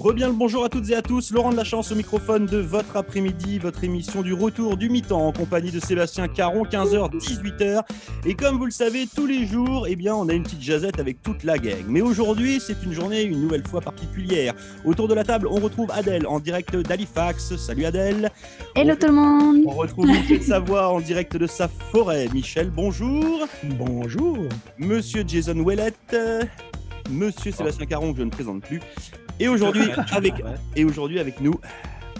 Rebien le bonjour à toutes et à tous, Laurent de la Chance au microphone de votre après-midi, votre émission du retour du mi-temps en compagnie de Sébastien Caron, 15h, 18h. Et comme vous le savez, tous les jours, eh bien, on a une petite jazette avec toute la gang. Mais aujourd'hui, c'est une journée une nouvelle fois particulière. Autour de la table, on retrouve Adèle en direct d'Halifax. Salut Adèle. Hello tout le monde. On retrouve Michel Savoie en direct de sa forêt. Michel, bonjour. Bonjour. Monsieur Jason Ouellette. Monsieur Sébastien Caron, que je ne présente plus. Et aujourd'hui, avec, et aujourd'hui avec nous,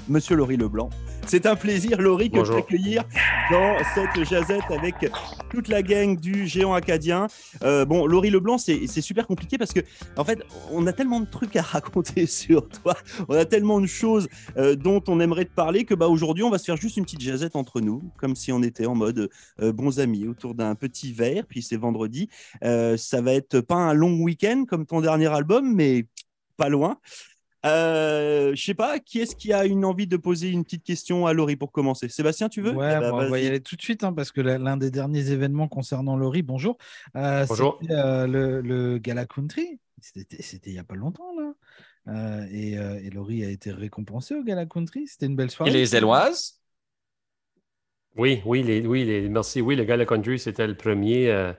Monsieur Laurie Leblanc. C'est un plaisir, Laurie, que de t'accueillir dans cette jazette avec toute la gang du géant acadien. Euh, bon, Laurie Leblanc, c'est super compliqué parce que, en fait, on a tellement de trucs à raconter sur toi. On a tellement de choses euh, dont on aimerait te parler que, bah, aujourd'hui, on va se faire juste une petite jazette entre nous, comme si on était en mode euh, bons amis autour d'un petit verre. Puis c'est vendredi. ça va être pas un long week-end comme ton dernier album, mais pas loin. Euh, je sais pas, qui est-ce qui a une envie de poser une petite question à Laurie pour commencer? Sébastien, tu veux? Ouais, eh ben, on va y aller tout de suite hein, parce que l'un des derniers événements concernant Laurie, bonjour. Euh, bonjour. Euh, le, le, Gala Country, c'était il n'y a pas longtemps là. Euh, et, et, Laurie a été récompensée au Gala Country. C'était une belle soirée. Et les Éloises Oui, oui, les, oui les, merci. Oui, le Gala Country, c'était le premier.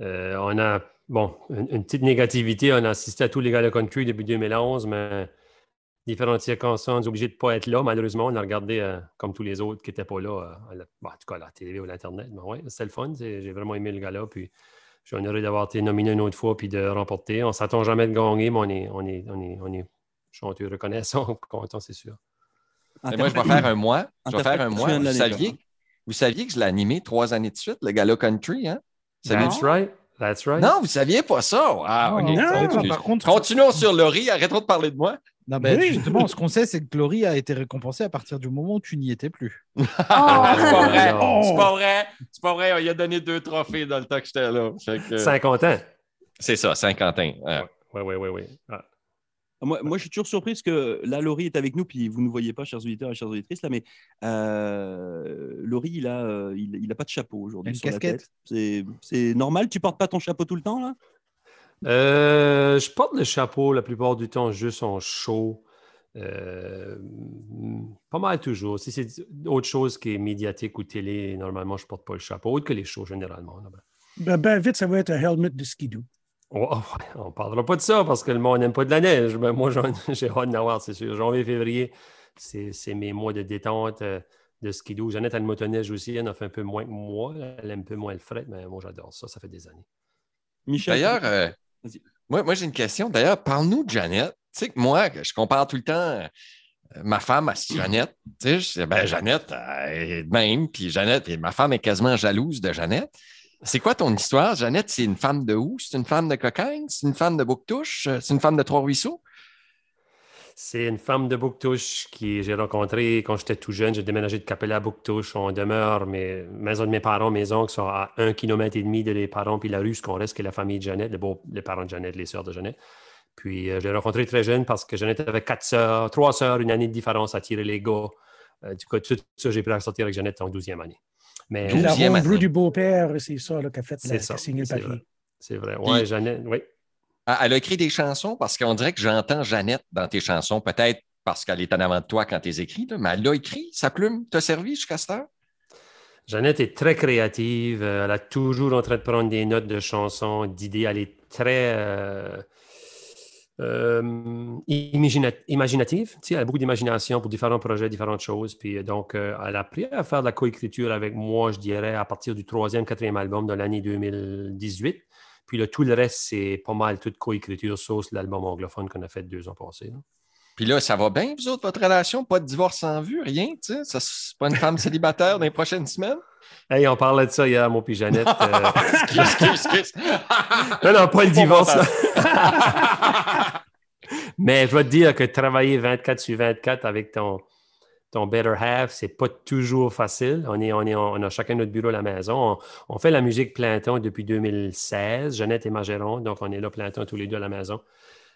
on a bon, une, petite négativité. On a assisté à tous les gars country depuis 2011, mais différentes circonstances, obligé de ne pas être là. Malheureusement, on a regardé euh, comme tous les autres qui n'étaient pas là, euh, en tout cas à la télé ou à l'Internet. Mais ouais, c'était le fun. J'ai vraiment aimé le gala. Puis je suis honoré d'avoir été nominé une autre fois puis de remporter. On ne s'attend jamais de gagner, mais on est, on est, on est, on est chanteux, reconnaissant, content, c'est sûr. moi, je vais faire un mois. Je vais faire un mois. Vous saviez, vous saviez que je l'ai animé trois années de suite, le gala country, hein? That's right. That's right. Non, vous ne saviez pas ça. Ah, par contre, Continuons sur Laurie, arrêtons de parler de moi. Non, ben, Justement, ce qu'on sait, c'est que Laurie a été récompensée à partir du moment où tu n'y étais plus. Oh. c'est pas vrai. C'est pas vrai. C'est pas vrai. Il a donné deux trophées dans le temps que j'étais là. Que... 50 ans. C'est ça, 50 ans. Oui, oui, oui. oui. Moi, moi, je suis toujours surpris parce que là, Laurie est avec nous, puis vous ne voyez pas, chers auditeurs et chères auditrices, là, mais euh, Laurie, il n'a euh, il, a pas de chapeau aujourd'hui sur la tête. C'est normal? Tu portes pas ton chapeau tout le temps, là? Euh, Je porte le chapeau la plupart du temps juste en chaud. pas mal toujours. Si c'est autre chose qui est médiatique ou télé, normalement, je ne porte pas le chapeau, autre que les shows généralement. Ben, ben, vite, ça va être un helmet de skidoo. Oh, on ne parlera pas de ça parce que le monde n'aime pas de la neige. Ben, moi, j'ai hâte d'en avoir, c'est sûr. Janvier, février, c'est mes mois de détente euh, de skidoo. Jeannette a le motoneige aussi. Elle en fait un peu moins que moi. Elle aime un peu moins le fret, mais moi, j'adore ça. Ça fait des années. Michel. D'ailleurs, euh, moi, moi j'ai une question. D'ailleurs, parle-nous de Jeannette. Tu sais que moi, je compare tout le temps euh, ma femme à Jeannette. Tu sais, ben, Jeannette est de même. Puis Jeannette, et ma femme est quasiment jalouse de Jeannette. C'est quoi ton histoire, Jeannette? C'est une femme de où? C'est une femme de cocaïne? C'est une femme de Bouctouche? C'est une femme de Trois-Ruisseaux? C'est une femme de Bouctouche que j'ai rencontrée quand j'étais tout jeune. J'ai déménagé de Capella à Bouctouche. On demeure, mes maison de mes parents, mes oncles sont à un kilomètre et demi de les parents, puis la rue, ce qu'on reste, qui est la famille de Jeannette, les, parents de Jeannette, les sœurs de Jeannette. Puis euh, j'ai rencontré très jeune parce que Jeannette avait quatre sœurs, trois sœurs, une année de différence à tirer les gars. Euh, du coup, tout ça, j'ai pu la sortir avec Jeannette en 12e année. Mais la ronde bleue du beau-père, c'est ça qu'a fait la, ça, signé le papier. C'est vrai. Oui, Jeannette, oui. Elle a écrit des chansons parce qu'on dirait que j'entends Jeannette dans tes chansons, peut-être parce qu'elle est en avant de toi quand tu les écris, mais elle a écrit, sa plume t'a servi jusqu'à cette heure? Jeannette est très créative. Elle est toujours en train de prendre des notes de chansons, d'idées. Elle est très. Euh, euh, imaginative. Elle a beaucoup d'imagination pour différents projets, différentes choses. Puis euh, donc, euh, elle a appris à faire de la coécriture avec moi, je dirais, à partir du troisième, quatrième album de l'année 2018. Puis le tout le reste, c'est pas mal toute coécriture, sauf l'album anglophone qu'on a fait deux ans passés. Puis là, ça va bien, vous autres, votre relation? Pas de divorce en vue, rien, tu sais? C'est pas une femme célibataire dans les prochaines semaines? Hey, on parlait de ça hier, mon puis Jeannette. excuse, excuse, excuse. non, non, pas le divorce. Mais je vais te dire que travailler 24 sur 24 avec ton, ton better half, c'est pas toujours facile. On, est, on, est, on a chacun notre bureau à la maison. On, fait la musique plein temps depuis 2016. Jeannette et Mageron, donc on est là plein temps tous les deux à la maison.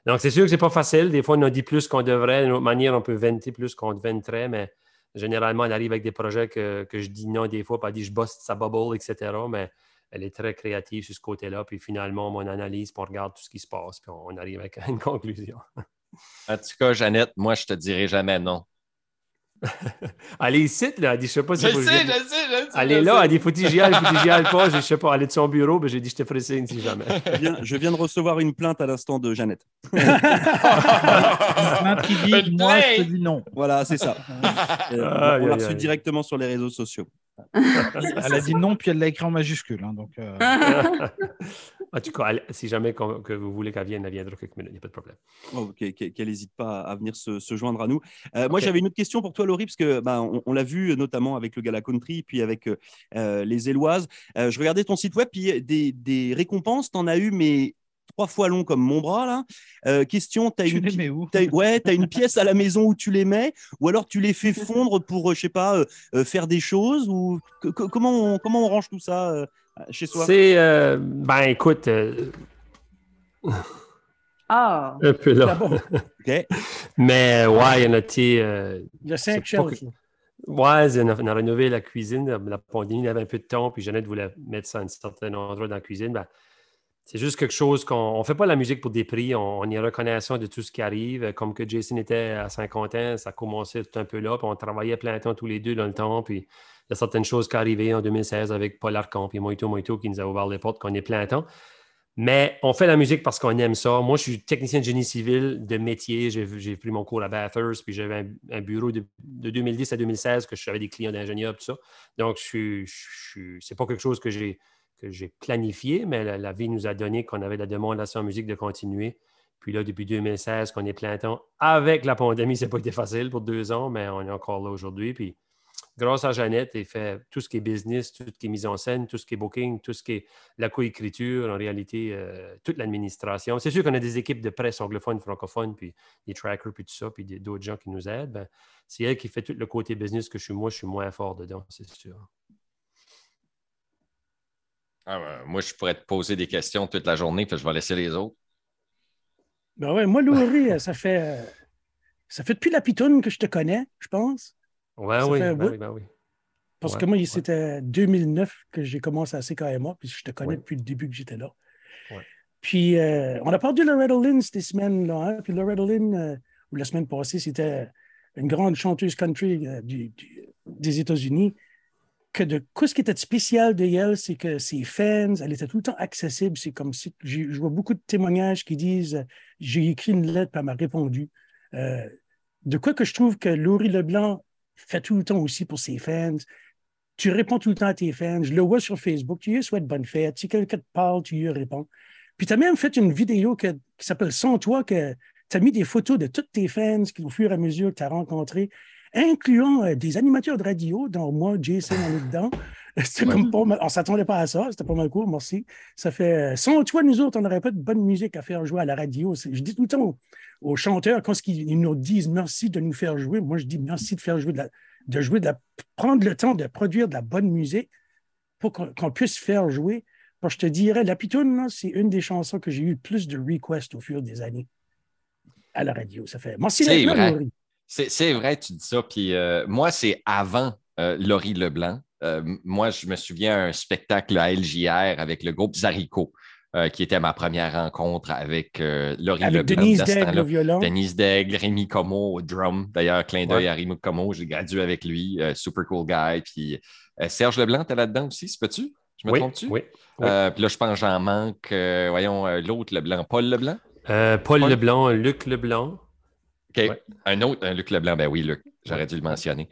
Donc, c'est sûr que c'est pas facile. Des fois, on a dit plus qu'on devrait. D'une autre manière, on peut venter plus qu'on venterait, mais généralement, elle arrive avec des projets que, je dis non des fois, pas elle dit je bosse sa bubble, etc. Mais elle est très créative sur ce côté-là. Puis finalement, on analyse, puis on regarde tout ce qui se passe, puis on arrive avec une conclusion. En tout cas, Jeannette, moi, je te dirai jamais non. Allez ici, là. Elle dit, je sais pas si. Je sais, je sais, je sais. Elle est là, elle dit, faut j'y aille, faut j'y aille pas? Je sais pas, elle est de son bureau, mais j'ai dit, je te ferai signe si jamais. Je viens, de recevoir une plainte à l'instant de Jeannette. une plainte qui dit, moi, je te dis non. Voilà, c'est ça. Euh, on l'a reçu directement sur les réseaux sociaux. elle a dit non, puis elle l'a écrit en majuscule. Hein, donc, euh... En tout cas, si jamais que vous voulez qu'elle vienne, elle viendra quelques minutes, il n'y a pas de problème. Oh, qu'elle n'hésite pas à venir se, joindre à nous. Euh, moi, j'avais une autre question pour toi, Laurie, parce que bah, on, l'a vu notamment avec le Gala Country, puis avec euh, les Éloises. Euh, je regardais ton site web, puis des, des récompenses, tu en as eu, mais trois fois long comme mon bras là. question, tu as, une, ouais, as une pièce à la maison où tu les mets, ou alors tu les fais fondre pour, je sais pas, faire des choses, ou comment on, comment on range tout ça chez soi? C'est, euh, ben écoute. Euh, ah! Un peu là. Mais ouais, il y en a été. Euh, il y a cinq choses. Ouais, on a, rénové la cuisine. La pandémie, il y avait un peu de temps, puis Jeannette voulait mettre ça à un certain endroit dans la cuisine. Ben, c'est juste quelque chose qu'on ne fait pas la musique pour des prix. On, est reconnaissant de tout ce qui arrive. Comme que Jason était à 50 ans, ça commençait tout un peu là. Puis on travaillait plein temps tous les deux dans le temps. Puis y a certaines choses qui arrivaient en 2016 avec Paul Arcamp et Moito Moito qui nous a ouvert les portes qu'on est plein temps. Mais on fait la musique parce qu'on aime ça. Moi, je suis technicien de génie civil de métier. J'ai pris mon cours à Bathurst, puis j'avais un, bureau de, 2010 à 2016 que j'avais des clients d'ingénieurs, tout ça. Donc, ce n'est pas quelque chose que j'ai planifié, mais la, vie nous a donné qu'on avait la demande à en musique de continuer. Puis là, depuis 2016, qu'on est plein temps, avec la pandémie, n'a pas été facile pour deux ans, mais on est encore là aujourd'hui. Puis grâce à Jeannette, elle fait tout ce qui est business, tout ce qui est mise en scène, tout ce qui est booking, tout ce qui est la coécriture, en réalité, euh, toute l'administration. C'est sûr qu'on a des équipes de presse anglophones, francophones, puis des trackers, puis tout ça, puis d'autres gens qui nous aident. Ben, c'est elle qui fait tout le côté business que je suis moi, je suis moins fort dedans, c'est sûr. Ah, ben, moi, je pourrais te poser des questions toute la journée, puis je vais laisser les autres. Ben ouais, moi, Laurie, ça fait ça fait depuis la pitoune que je te connais, je pense. Ouais, oui, ben oui, ben oui, Parce que moi, c'était 2009 que j'ai commencé à CKMA, puis je te connais depuis le début que j'étais là. Puis, euh, on a parlé de Loretta Lynn ces semaines-là. Hein? Puis, Loretta Lynn, euh, la semaine passée, c'était une grande chanteuse country euh, des États-Unis. Que de ce qui était spécial de elle, c'est que ses fans, elle était tout le temps accessible. C'est comme si je vois beaucoup de témoignages qui disent J'ai écrit une lettre, puis elle m'a répondu. de quoi que je trouve que Laurie Leblanc fait tout le temps aussi pour ses fans. Tu réponds tout le temps à tes fans. Je le vois sur Facebook. Tu lui souhaites bonne fête. Si quelqu'un te parle, tu lui réponds. Puis tu as même fait une vidéo qui s'appelle Sans toi, que tu as mis des photos de tous tes fans qui, au fur et à mesure que tu as rencontrés, incluant euh, des animateurs de radio, dont moi, Jason, on est dedans. comme on ne s'attendait pas à ça, c'était pas mal cool, merci. Ça fait, euh, sans toi, nous autres, on n'aurait pas de bonne musique à faire jouer à la radio. Je dis tout le temps aux, chanteurs, quand ils nous disent merci de nous faire jouer, moi je dis merci de faire jouer de la, de jouer de la, prendre le temps de produire de la bonne musique pour qu'on puisse faire jouer. je te dirais, La Pitoune, c'est une des chansons que j'ai eu le plus de requests au fur des années à la radio. Ça fait merci C'est vrai. C'est vrai, tu dis ça. Puis euh, moi, c'est avant euh, Laurie Leblanc. Euh, moi, je me souviens un spectacle à LJR avec le groupe Zarico. Euh, qui était ma première rencontre avec euh, Laurie avec Denise Daigle au violon. Denise Daigle, Rémi Como au drum. D'ailleurs, clin d'œil à Rémi Como, j'ai gradué avec lui. super cool guy. Puis Serge Leblanc, tu es là-dedans aussi, c'est peux-tu? Je me trompe-tu? Oui. puis là, je pense j'en manque. voyons, l'autre Leblanc, Paul Leblanc? Paul, Leblanc, Luc Leblanc. OK. Un autre, un Luc Leblanc, ben oui, Luc, j'aurais dû le mentionner.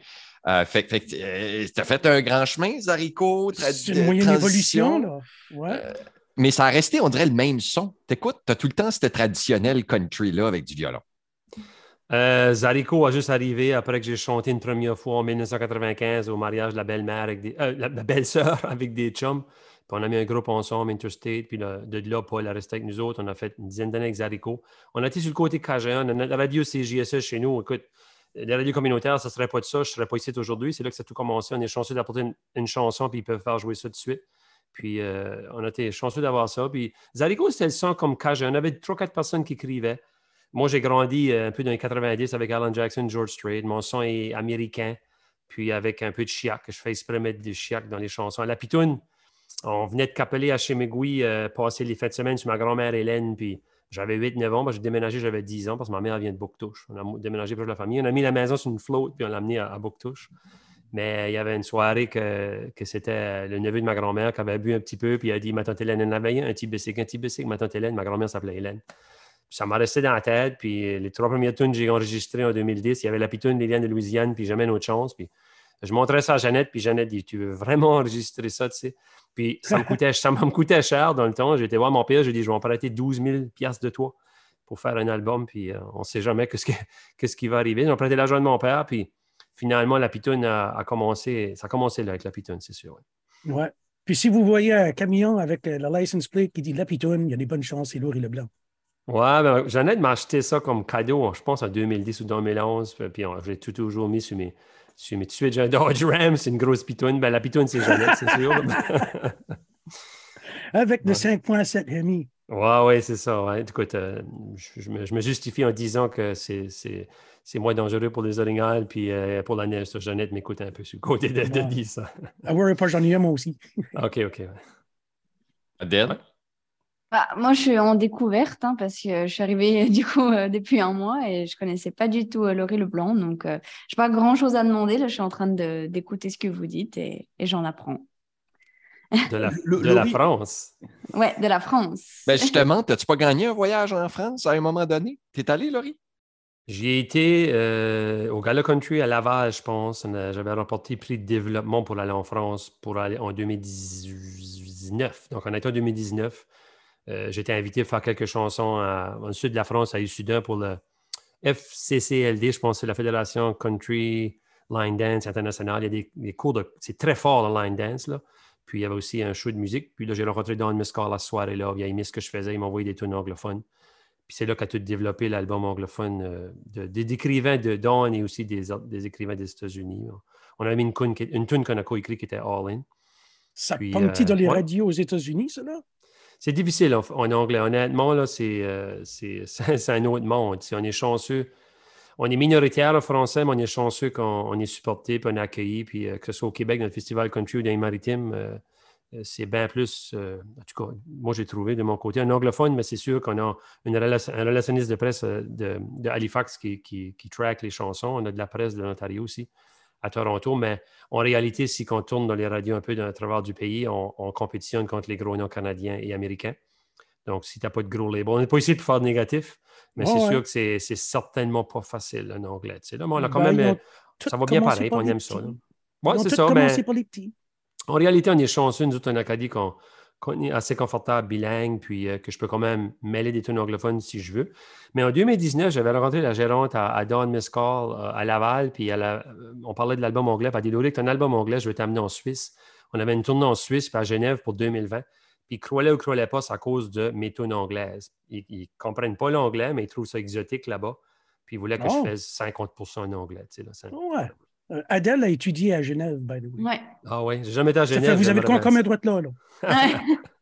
Euh, fait que euh, tu as fait un grand chemin, Zarico. C'est une moyenne évolution, là. Ouais. Euh, mais ça a resté, on dirait, le même son. T'écoutes, tu as tout le temps ce traditionnel country-là avec du violon. Zarico a juste arrivé après que j'ai chanté une première fois en 1995 au mariage de la belle-mère avec des, la, belle-sœur avec des chums. On a mis un groupe ensemble, Interstate. Puis de là, Paul a resté avec nous autres. On a fait une dizaine d'années avec Zarico. On a été sur le côté Cajun. La radio CJSS chez nous, écoute, les radios communautaires, ça ne serait pas de ça, je ne serais pas ici aujourd'hui. C'est là que ça a tout commencé. On est chanceux d'apporter une, chanson, puis ils peuvent faire jouer ça tout de suite. Puis euh, on a été chanceux d'avoir ça. Puis Zarigo, c'était le son comme Cajun. On avait trois, quatre personnes qui écrivaient. Moi, j'ai grandi euh, un peu dans les 90 avec Alan Jackson, George Strait. Mon son est américain, puis avec un peu de chiac. Je fais exprès mettre du chiac dans les chansons. la pitoune, on venait de capeler à Chemegoui, euh, passer les fêtes de semaine sur ma grand-mère Hélène, puis J'avais 8-9 ans, j'ai déménagé, j'avais 10 ans parce que ma mère vient de Bouctouche. On a déménagé pour la famille. On a mis la maison sur une flotte, puis on l'a amené à, à Bouctouche. Mais il y avait une soirée que, que c'était le neveu de ma grand-mère qui avait bu un petit peu, puis il a dit Ma tante Hélène, elle avait un petit bicycle, un petit bicycle. Ma tante Hélène, ma grand-mère s'appelait Hélène. ça m'a resté dans la tête, puis les trois premières tunes que j'ai enregistrées en 2010, il y avait la pitoune d'Héliane de Louisiane, puis jamais autre chance. Puis je montrais ça à Jeannette, puis Jeannette dit Tu veux vraiment enregistrer ça, tu sais Puis ça me coûtait, ça me coûtait cher dans le temps. J'étais voir mon père, j'ai dit Je vais en prêter 12 000 de toi pour faire un album, puis euh, on ne sait jamais qu'est-ce, ce qui va arriver. J'ai prêté l'argent de mon père, puis finalement, la pitoune a, commencé, ça a commencé là avec la pitoune, c'est sûr. Ouais. Puis si vous voyez un camion avec euh, la license plate qui dit la pitoune, il y a des bonnes chances, c'est Laurie Leblanc. Ouais, ben, Jeannette m'a acheté ça comme cadeau, je pense en 2010 ou 2011, puis j'ai tout toujours mis sur mes, sur mes suite, j'ai un Dodge Ram, c'est une grosse pitoune. Ben, la pitoune, c'est Jeannette, c'est sûr. avec le 5.7 Hemi. Ouais, ouais, c'est ça. Ouais. Écoute, euh, je, me, justifie en disant que c'est moins dangereux pour les orignales, puis euh, pour la neige. Jeannette m'écoute un peu sur le côté de, de dire ça. Ah ouais, pas j'en ai un moi aussi. OK, OK. Adèle? Bah, moi, je suis en découverte hein, parce que je suis arrivée du coup euh, depuis un mois et je connaissais pas du tout Laurie Leblanc. Donc, je n'ai pas grand chose à demander. Là, je suis en train d'écouter ce que vous dites et, et j'en apprends. De la, de la France. Ouais, de la France. Ben justement, t'as-tu pas gagné un voyage en France à un moment donné? T'es allé, Laurie? J'y ai été euh, au Gala Country à Laval, je pense. J'avais remporté le prix de développement pour aller en France pour aller en 2019. Donc, on a été en 2019. Euh, J'étais invité à faire quelques chansons à, dans le sud de la France, à Issoudun, pour le FCCLD, je pense, c'est la Fédération Country Line Dance International. Il y a des, des cours de. C'est très fort, le line dance. Là. Puis il y avait aussi un show de musique. Puis là, j'ai rencontré Don Miscar la soirée là. Il a aimé ce que je faisais. Il m'a envoyé des tunes anglophones. Puis c'est là qu'a tout développé l'album anglophone euh, des écrivains de Don et aussi des, des écrivains des États-Unis. On avait mis une, une tune qu'on a coécrit qui était All In. Ça Puis, euh, dans les radios aux États-Unis, cela? C'est difficile en, anglais. Honnêtement, là, c'est, euh, c'est, un autre monde. Si on est chanceux, on est minoritaire en français, mais on est chanceux qu'on est supporté, puis on est accueilli, puis euh, que ce soit au Québec, dans le Festival Country ou dans les Maritimes, euh, euh, c'est bien plus, en tout cas, moi j'ai trouvé de mon côté un anglophone, mais c'est sûr qu'on a une un relationniste de presse de, Halifax qui, qui, track les chansons. On a de la presse de l'Ontario aussi, à Toronto, mais en réalité, si on tourne dans les radios un peu dans le travers du pays, on, on compétitionne contre les gros noms canadiens et américains. Donc, si tu n'as pas de gros label, on n'est pas ici pour faire de négatif, mais c'est sûr que c'est, certainement pas facile en anglais. Là, mais on a quand ben, même. Ça va bien pareil, on aime ça. Oui, c'est ça. Mais en réalité, on est chanceux, nous autres, en Acadie, qu'on, est assez confortable bilingue, puis euh, que je peux quand même mêler des tunes anglophones si je veux. Mais en 2019, j'avais rencontré la gérante à, à Dawn Miscall euh, à Laval, puis on parlait de l'album anglais. Puis elle a dit tu as un album anglais, je vais t'amener en Suisse. On avait une tournée en Suisse, puis à Genève pour 2020. Puis ils croyaient ou croyaient pas, c'est à cause de mes tunes anglaises. Ils ne comprennent pas l'anglais, mais ils trouvent ça exotique là-bas. Puis ils voulaient que je oh! fasse 50% en anglais. Tu sais, là, ouais. Euh, Adèle a étudié à Genève, by the way. Ouais. Ah oui, j'ai jamais été à Genève. vous avez combien de droite là? là?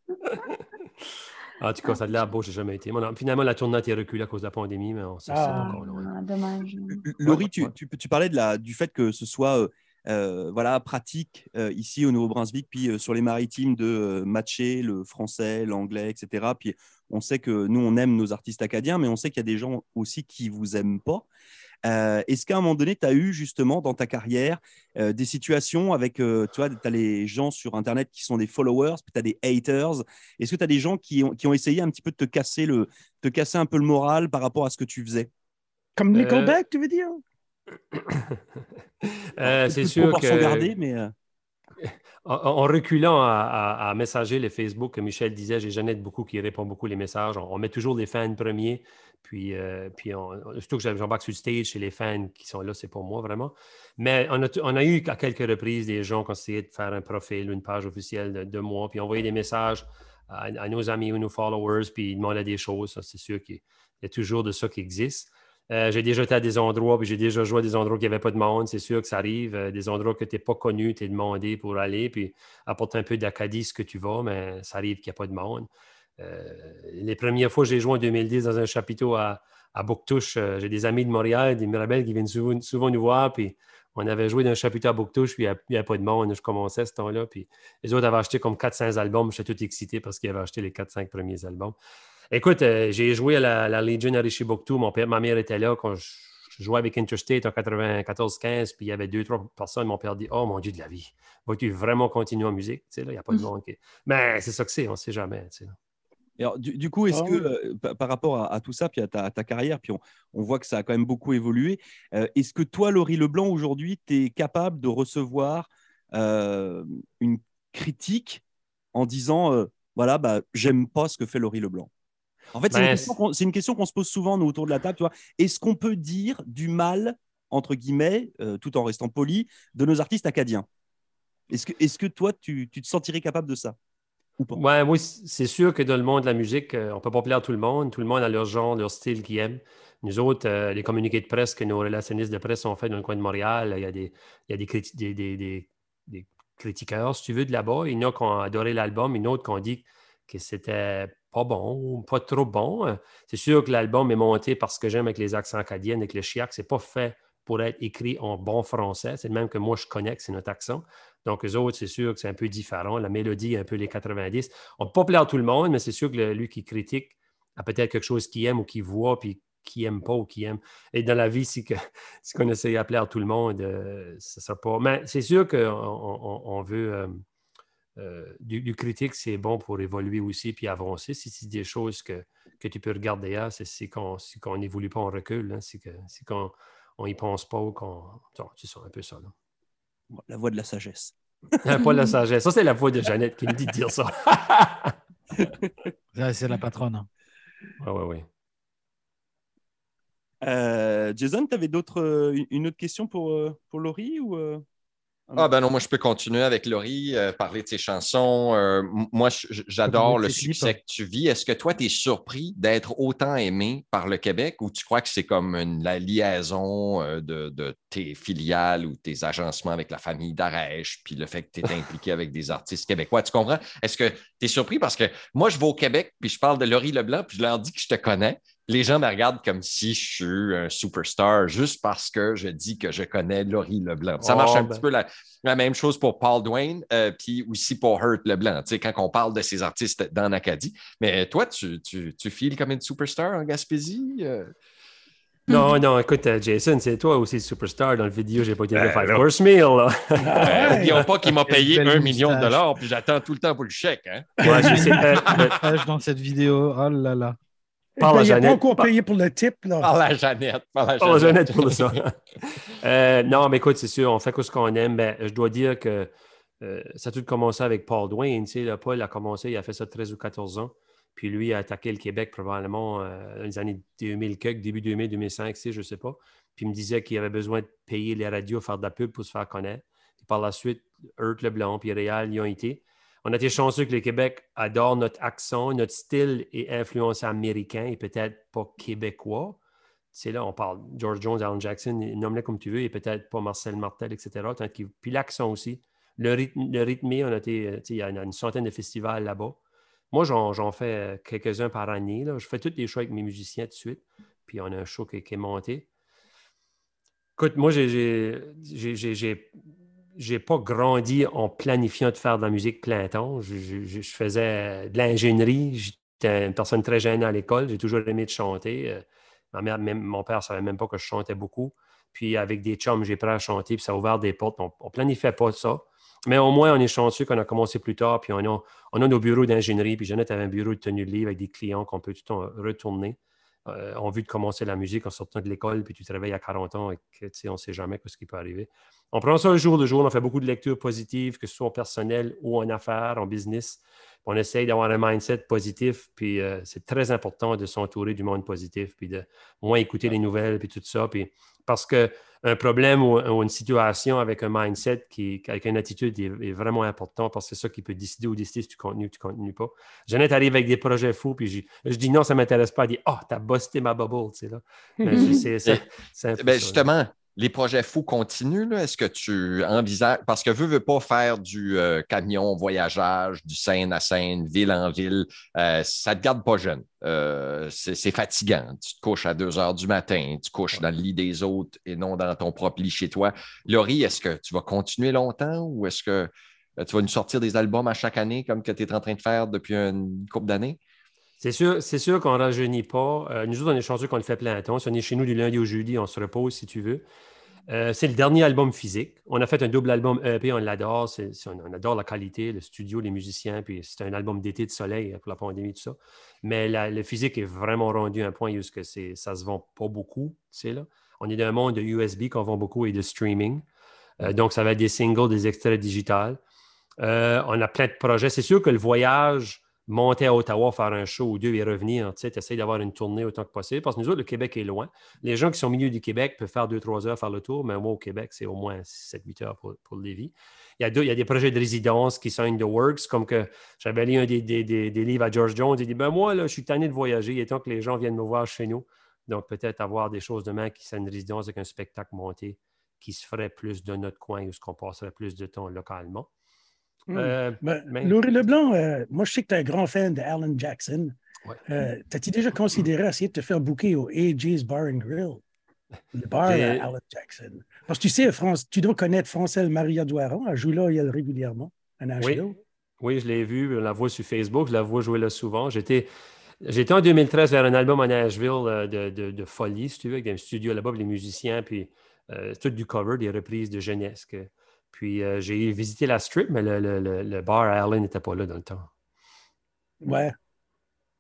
en tout cas, ça a l'air beau, j'ai jamais été. finalement, la tournée a été reculée à cause de la pandémie, mais on sait ah, encore ah, dommage. Laurie, tu, tu, tu, parlais de la, du fait que ce soit euh, euh, voilà, pratique euh, ici au Nouveau-Brunswick, puis euh, sur les maritimes de matcher le français, l'anglais, etc. Puis on sait que nous, on aime nos artistes acadiens, mais on sait qu'il y a des gens aussi qui vous aiment pas. Est-ce qu'à un moment donné, tu as eu justement dans ta carrière des situations avec, tu vois, tu as les gens sur Internet qui sont des followers, puis tu as des haters. Est-ce que tu as des gens qui ont, qui ont, essayé un petit peu de te casser, le, te casser un peu le moral par rapport à ce que tu faisais? Comme Nickelback, tu veux dire? Euh, c'est sûr que... Garder, mais... En, reculant à, messager les Facebook, que Michel disait, j'ai Jeannette beaucoup qui répond beaucoup les messages. On, met toujours les fans premiers, puis, euh, puis surtout que j'embarque sur le stage chez les fans qui sont là, c'est pour moi vraiment. Mais on a, on eu à quelques reprises des gens qui ont essayé de faire un profil, une page officielle de, moi, puis envoyer des messages à, nos amis ou nos followers, puis ils demandaient des choses. C'est sûr qu'il y a toujours de ça qui existe. Euh, j'ai déjà été à des endroits, puis j'ai déjà joué à des endroits où il n'y avait pas de monde. C'est sûr que ça arrive. Euh, des endroits que tu n'es pas connu, tu es demandé pour aller, puis apporter un peu d'Acadie ce que tu vas, mais ça arrive qu'il n'y a pas de monde. Euh, les premières fois, j'ai joué en 2010 dans un chapiteau à, à Bouctouche. j'ai des amis de Montréal, des Mirabelles qui viennent souvent, nous voir, puis On avait joué dans un chapitre à Bouctouche, puis il n'y avait pas de monde. Je commençais ce temps-là. Puis les autres avaient acheté comme 400 albums. J'étais tout excité parce qu'ils avaient acheté les 4-5 premiers albums. Écoute, euh, j'ai joué à la, Legion à Richibouctou. Mon père, ma mère était là quand je, jouais avec Interstate en 94-15. Puis il y avait deux, trois personnes. Mon père dit Oh mon Dieu de la vie, vas-tu vraiment continuer en musique? Il n'y a pas de monde qui. Mais c'est ça que c'est, on ne sait jamais du, coup, est-ce que ah par rapport à, tout ça, puis à ta, carrière, puis on, voit que ça a quand même beaucoup évolué, est-ce que toi, Laurie Leblanc, aujourd'hui, tu es capable de recevoir une critique en disant voilà, bah, j'aime pas ce que fait Laurie Leblanc? En fait, c'est une, ben, question qu'on se pose souvent, nous, autour de la table. Est-ce qu'on peut dire du mal, entre guillemets, tout en restant poli, de nos artistes acadiens? Est-ce que, est que toi, tu te sentirais capable de ça? Ouais, oui, c'est sûr que dans le monde de la musique, euh, on ne peut pas plaire à tout le monde. Tout le monde a leur genre, leur style qu'ils aiment. Nous autres, euh, les communiqués de presse que nos relationnistes de presse ont fait dans le coin de Montréal, il y a des, il y a des, des, des, critiqueurs, si tu veux, de là-bas. Il y en a qui ont adoré l'album, il y en a qui ont dit que c'était pas bon pas trop bon. C'est sûr que l'album est monté parce que j'aime avec les accents acadiens, avec le chiac. C'est pas fait pour être écrit en bon français. C'est le même que moi, je connais c'est notre accent. Donc, eux autres, c'est sûr que c'est un peu différent. La mélodie, un peu les 90. On ne peut pas plaire à tout le monde, mais c'est sûr que lui qui critique a peut-être quelque chose qu'il aime ou qu'il voit, puis qui n'aime pas ou qui aime. Et dans la vie, si, que, si on essaie à plaire à tout le monde, euh, ce ne sera pas. Mais c'est sûr qu'on on, veut. Euh, euh, du, critique, c'est bon pour évoluer aussi puis avancer. Si c'est des choses que, que tu peux regarder derrière, c'est qu'on n'évolue pas, on recule. Hein. C'est qu'on n'y pense pas ou qu'on. C'est un peu ça. Là. La voix de la sagesse. La voix de la sagesse. Ça, c'est la voix de Jeannette qui me dit de dire ça. c'est la patronne. Oui, oui, oui. Jason, tu avais d'autres, une autre question pour, euh, pour Laurie ou euh? Ah ben non, moi je peux continuer avec Laurie, euh, parler de ses chansons. Euh, moi, j'adore le succès que tu vis. Est-ce que toi, tu es surpris d'être autant aimé par le Québec ou tu crois que c'est comme une, la liaison euh, de, tes filiales ou tes agencements avec la famille d'Arèche, puis le fait que tu es impliqué avec des artistes québécois? Tu comprends? Est-ce que tu es surpris? Parce que moi, je vais au Québec, puis je parle de Laurie Leblanc, puis je leur dis que je te connais les gens me regardent comme si je suis un superstar juste parce que je dis que je connais Laurie Leblanc. Ça marche un oh, petit ben. peu la, même chose pour Paul Dwayne, euh, puis aussi pour Hurt Leblanc, tu sais, quand on parle de ces artistes dans l'Acadie. Mais toi, tu, tu, tu files comme une superstar en Gaspésie? Euh? Non, non, écoute, euh, Jason, c'est toi aussi superstar. Dans le vidéo, j'ai pas été le Five Course Meal. N'oublions pas qu'il m'a payé un million de dollars, puis j'attends tout le temps pour le chèque. Hein? Ouais, je dans cette vidéo. Oh là là. Par la Jeannette. Pas encore payé pour le type. Là. Par la Jeannette. Par la Jeannette, pour ça. euh, non, mais écoute, c'est sûr, on fait ce qu'on aime. Ben, je dois dire que euh, ça a tout commencé avec Paul Dwayne. Tu sais, Paul a commencé, il a fait ça 13 ou 14 ans. Puis lui a attaqué le Québec probablement euh, dans les années 2000, début 2000, 2005, je ne sais pas. Puis il me disait qu'il avait besoin de payer les radios, faire de la pub pour se faire connaître. Et par la suite, Hurt Leblanc puis Réal y ont été on a été chanceux que le Québec adore notre accent, notre style est influencé américain et peut-être pas québécois. C'est là, on parle George Jones, Alan Jackson, nomme-les comme tu veux, et peut-être pas Marcel Martel, etc. Puis l'accent aussi. Le, rythme, on a été, il y a une centaine de festivals là-bas. Moi, j'en fais quelques-uns par année. Je fais tous les shows avec mes musiciens tout de suite. Puis on a un show qui est monté. Écoute, moi, j'ai j'ai pas grandi en planifiant de faire de la musique plein temps. Je, faisais de l'ingénierie. J'étais une personne très gênée à l'école. J'ai toujours aimé de chanter. Euh, ma mère, même, mon père ne savait même pas que je chantais beaucoup. Puis avec des chums, j'ai pris à chanter, puis ça a ouvert des portes. On ne planifiait pas ça. Mais au moins, on est chanceux qu'on a commencé plus tard, puis on a, on a nos bureaux d'ingénierie. Puis Jeannette avait un bureau de tenue de livre avec des clients qu'on peut tout le temps retourner. Euh, on veut de commencer la musique en sortant de l'école, puis tu te réveilles à 40 ans et que, on ne sait jamais ce qui peut arriver. On prend ça un jour de jour, on fait beaucoup de lectures positives, que ce soit en personnel ou en affaires, en business. On essaye d'avoir un mindset positif, puis euh, c'est très important de s'entourer du monde positif, puis de moins écouter les nouvelles, puis tout ça. Puis parce qu'un problème ou, une situation avec un mindset, qui, avec une attitude est, vraiment important parce que c'est ça qui peut décider ou décider si tu continues ou tu ne continues pas. Jeannette arrive avec des projets fous, puis je, dis non, ça ne m'intéresse pas. Elle dit, oh, t'as busté ma bubble, tu sais là. c'est, ben, justement, les projets fous continuent? Est-ce que tu envisages, parce que veux, veux pas faire du euh, camion voyageage, du scène à scène, ville en ville, euh, ça te garde pas jeune. Euh, c'est fatigant. Tu te couches à 2 heures du matin, tu couches dans le lit des autres et non dans ton propre lit chez toi. Laurie, est-ce que tu vas continuer longtemps ou est-ce que tu vas nous sortir des albums à chaque année comme que tu es en train de faire depuis une couple d'années? C'est sûr, c'est sûr qu'on ne rajeunit pas. Nous autres, on est chanceux qu'on le fait plein temps. Si on est chez nous du lundi au jeudi, on se repose si tu veux. Euh, c'est le dernier album physique. On a fait un double album EP, on l'adore. on adore la qualité, le studio, les musiciens. Puis c'est un album d'été de soleil pour la pandémie, tout ça. Mais le physique est vraiment rendu à un point où ça ne se vend pas beaucoup. Là. On est dans un monde de USB qu'on vend beaucoup et de streaming. Euh, donc, ça va être des singles, des extraits digitales. on a plein de projets. C'est sûr que le voyage monter à Ottawa, faire un show ou deux et revenir, tu sais, d'avoir une tournée autant que possible. Parce que nous autres, le Québec est loin. Les gens qui sont au milieu du Québec peuvent faire deux, trois heures faire le tour, mais moi, au Québec, c'est au moins 7-8 heures pour, pour Lévis. Il y, a des projets de résidence qui sont in the works, comme que j'avais lu un des, des, livres à George Jones. Il dit ben Moi, là, je suis tanné de voyager. Il est temps que les gens viennent me voir chez nous. Donc, peut-être avoir des choses demain qui sont une résidence avec un spectacle monté qui se ferait plus de notre coin ou ce qu'on passerait plus de temps localement. Hmm. Euh, ben, Laurie Leblanc, euh, moi, je sais que tu es un grand fan de Alan Jackson. Euh, T'as-tu déjà considéré essayer de te faire booker au AJ's Bar and Grill? Le bar Alan Jackson. Parce que tu sais, France, tu dois connaître Francelle Maria Douaron. Elle joue là elle, régulièrement à Nashville. Oui, oui je l'ai vu. On la voit sur Facebook. Je la vois jouer là souvent. J'étais. J'étais en 2013 vers un album à Nashville de, de, folie, si tu veux, avec un studio là-bas, les musiciens, puis tout du cover, des reprises de jeunesse. Que, puis euh, j'ai visité la strip, mais le, le, le bar à Allen n'était pas là dans le temps. Ouais.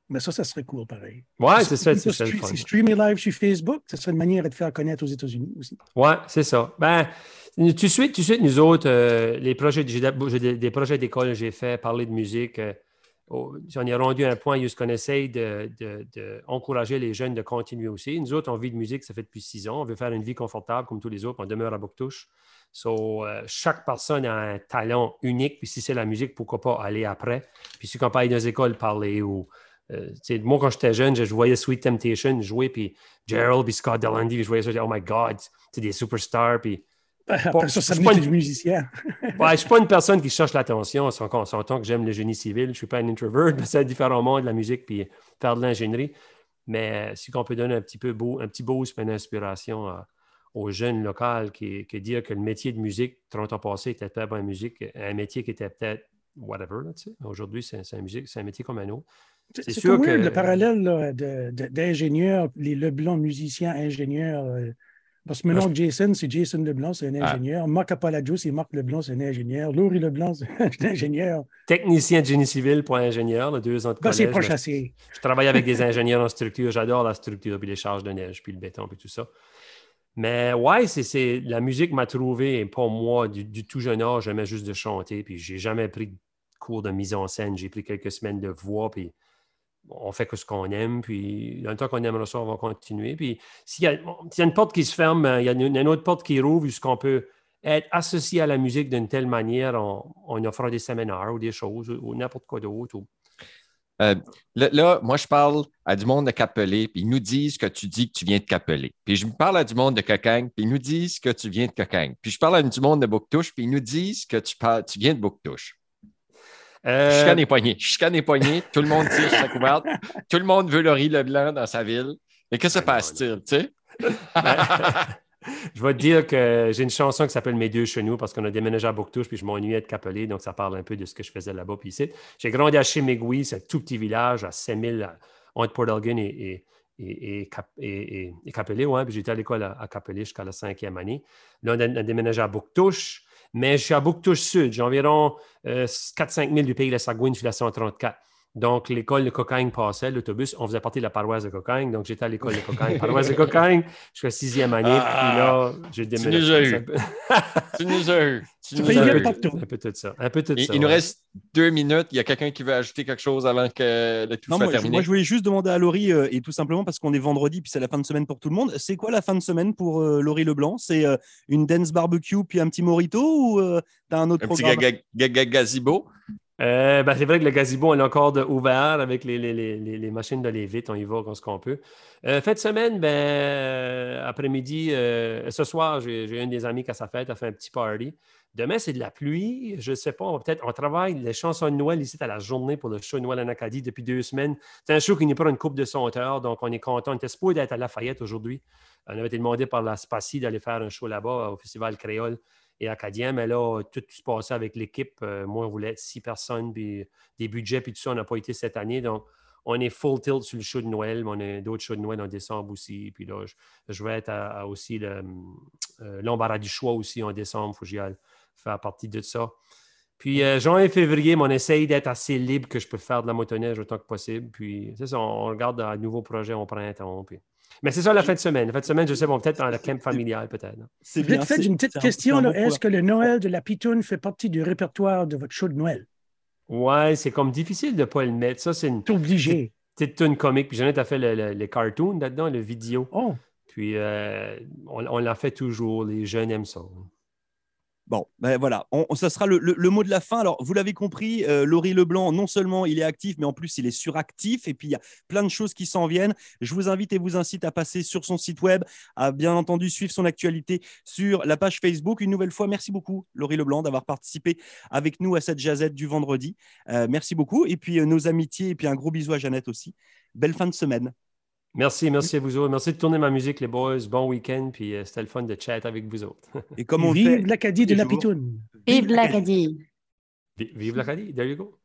Mais ça, ça serait cool pareil. Ouais, c'est ça. C'est streamer live sur Facebook, ça serait une manière de te faire connaître aux États-Unis aussi. Ouais, c'est ça. Ben, tu sais, tu sais, nous autres, euh, les projets, j'ai des, projets d'école, j'ai fait parler de musique. Euh, on est rendu à un point où on essaye d'encourager de, les jeunes de continuer aussi. Nous autres, on vit de musique, ça fait depuis six ans. On veut faire une vie confortable comme tous les autres. On demeure à Bouctouche. So, euh, chaque personne a un talent unique. Puis si c'est la musique, pourquoi pas aller après? Puis si on parle dans les écoles, parler ou. Euh, moi, quand j'étais jeune, je, voyais Sweet Temptation jouer, puis Gerald, puis Scott Delandy, puis je voyais ça, oh my God, c'est des superstars, puis. Après ça, ça pas une... musicien. ouais, je ne suis pas une personne qui cherche l'attention. On s'entend que j'aime le génie civil. Je ne suis pas un introvert, mais c'est différent monde de la musique puis faire de l'ingénierie. Mais euh, si on peut donner un petit peu beau, un petit boost, une inspiration à, aux jeunes locaux qui, qui dire que le métier de musique, 30 ans passés, était peut-être pas musique, un métier qui était peut-être whatever. Aujourd'hui, c'est un, un, métier comme un autre. C'est sûr que le parallèle d'ingénieur, les Leblanc musiciens ingénieurs. Euh, parce que maintenant, Jason, c'est Jason Leblanc, c'est un ah. ingénieur. Marc Apaladio, c'est Marc Leblanc, c'est un ingénieur. Laurie Leblanc, c'est un ingénieur. Technicien de génie civil pour ingénieur, deux ans de collège. c'est. Je, travaille avec des ingénieurs en structure. J'adore la structure, puis les charges de neige, puis le béton, puis tout ça. Mais ouais, c'est, la musique m'a trouvé, pas moi, du, tout jeune âge, j'aimais juste de chanter, puis j'ai jamais pris de cours de mise en scène. J'ai pris quelques semaines de voix, puis on fait que ce qu'on aime, puis dans le temps qu'on aime ça, on va continuer. Puis s'il y, a, une porte qui se ferme, il y a une, autre porte qui rouvre, jusqu'on peut être associé à la musique d'une telle manière en, en, offrant des séminaires ou des choses ou, n'importe quoi d'autre. Euh, là, moi, je parle à du monde de Capelé, puis ils nous disent que tu dis que tu viens de Capelé. Puis je me parle à du monde de Cocagne, puis ils nous disent que tu viens de Cocagne. Puis je parle à du monde de Bouctouche, puis ils nous disent que tu, parles, tu viens de Bouctouche. Euh... Je scanne les poignets. Je scanne les poignets. Tout le monde tire sa couverte. Tout le monde veut le riz Leblanc dans sa ville. Et que se passe-t-il, tu sais? Je vais te dire que j'ai une chanson qui s'appelle Mes deux chenous parce qu'on a déménagé à Bouctouche puis je m'ennuyais de Capelé, donc ça parle un peu de ce que je faisais là-bas. Puis ici, j'ai grandi à Chimigui, c'est un tout petit village à 5000 entre Port Elgin et, et, et, et, Capelé. Ouais, puis j'étais à l'école à, Capelé jusqu'à la cinquième année. Là, on a, déménagé à Bouctouche, mais je suis à Bouctouche Sud. J'ai environ 4-5 euh, 000 du pays de la Sagouine, je suis la 134. Donc, l'école de cocaïne passait, l'autobus, on faisait partie de la paroisse de cocaïne. Donc, j'étais à l'école de cocaïne, paroisse de cocaïne, suis sixième année. puis là, j'ai déménagé. Tu nous as eu. tu nous as eu. Tu nous as eu. Un peu tout ça. Un peu tout ça. Il, nous reste deux minutes. Il y a quelqu'un qui veut ajouter quelque chose avant que le tout soit moi, terminé? Moi, je voulais juste demander à Laurie, euh, et tout simplement parce qu'on est vendredi, puis c'est la fin de semaine pour tout le monde. C'est quoi la fin de semaine pour euh, Laurie Leblanc? C'est euh, une dance barbecue puis un petit morito ou tu as un autre un petit gazebo Euh, ben, c'est vrai que le gazebo est encore ouvert avec les, machines de vite. On y va quand ce qu'on peut. Euh, de semaine, ben, euh, après-midi, ce soir, j'ai un des amis qui a sa fête, a fait un petit party. Demain, c'est de la pluie. Je ne sais pas, on peut-être on travaille les chansons de Noël ici à la journée pour le show de Noël en Acadie depuis deux semaines. C'est un show qui n'est pas une coupe de son auteur, donc on est content. On était supposé d'être à Lafayette aujourd'hui. On avait été demandé par la Spacie d'aller faire un show là-bas au Festival Créole et acadien, mais là, tout se passait avec l'équipe. Euh, moi, on voulait six personnes, puis des budgets, puis tout ça, on n'a pas été cette année. Donc, on est full tilt sur le show de Noël, mais on a d'autres shows de Noël en décembre aussi. Puis là, je, vais être à, aussi euh, l'embarras du choix aussi en décembre. Il faut que j'y aille faire partie de ça. Puis euh, janvier février, on essaye d'être assez libre que je peux faire de la motoneige autant que possible. Puis c'est ça, on, regarde un nouveau projet au printemps. Puis mais c'est ça la fin de semaine. La fin de semaine, je sais, bon, peut-être dans la camp familiale, peut-être. C'est bien. Fait une petite question. Est-ce que le Noël de la Pitoune fait partie du répertoire de votre show de Noël? Ouais, c'est comme difficile de ne pas le mettre. Ça, c'est une. obligé. C'est une comique. Puis Jeannette a fait le, le, cartoon là-dedans, le vidéo. Oh. Puis euh, on, on l'a fait toujours. Les jeunes aiment ça. Bon, ben voilà, on, ça sera le, mot de la fin. Alors, vous l'avez compris, euh, Laurie Leblanc, non seulement il est actif, mais en plus il est suractif. Et puis, il y a plein de choses qui s'en viennent. Je vous invite et vous incite à passer sur son site web, à bien entendu suivre son actualité sur la page Facebook. Une nouvelle fois, merci beaucoup, Laurie Leblanc, d'avoir participé avec nous à cette jazette du vendredi. Euh, merci beaucoup. Et puis, euh, nos amitiés, et puis un gros bisou à Jeannette aussi. Belle fin de semaine. Merci, merci à vous autres. Merci de tourner ma musique, les boys. Bon week-end, puis euh, c'était le fun de chat avec vous autres. Et comme on Vive l'Acadie de la Pitoune. Vive l'Acadie. Vive l'Acadie. There you go.